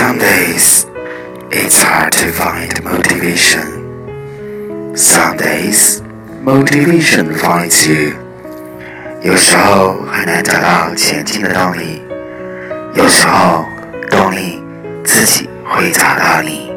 some days it's hard to find motivation some days motivation finds you 有时候很难找到前进的动力有时候动力自己会找到你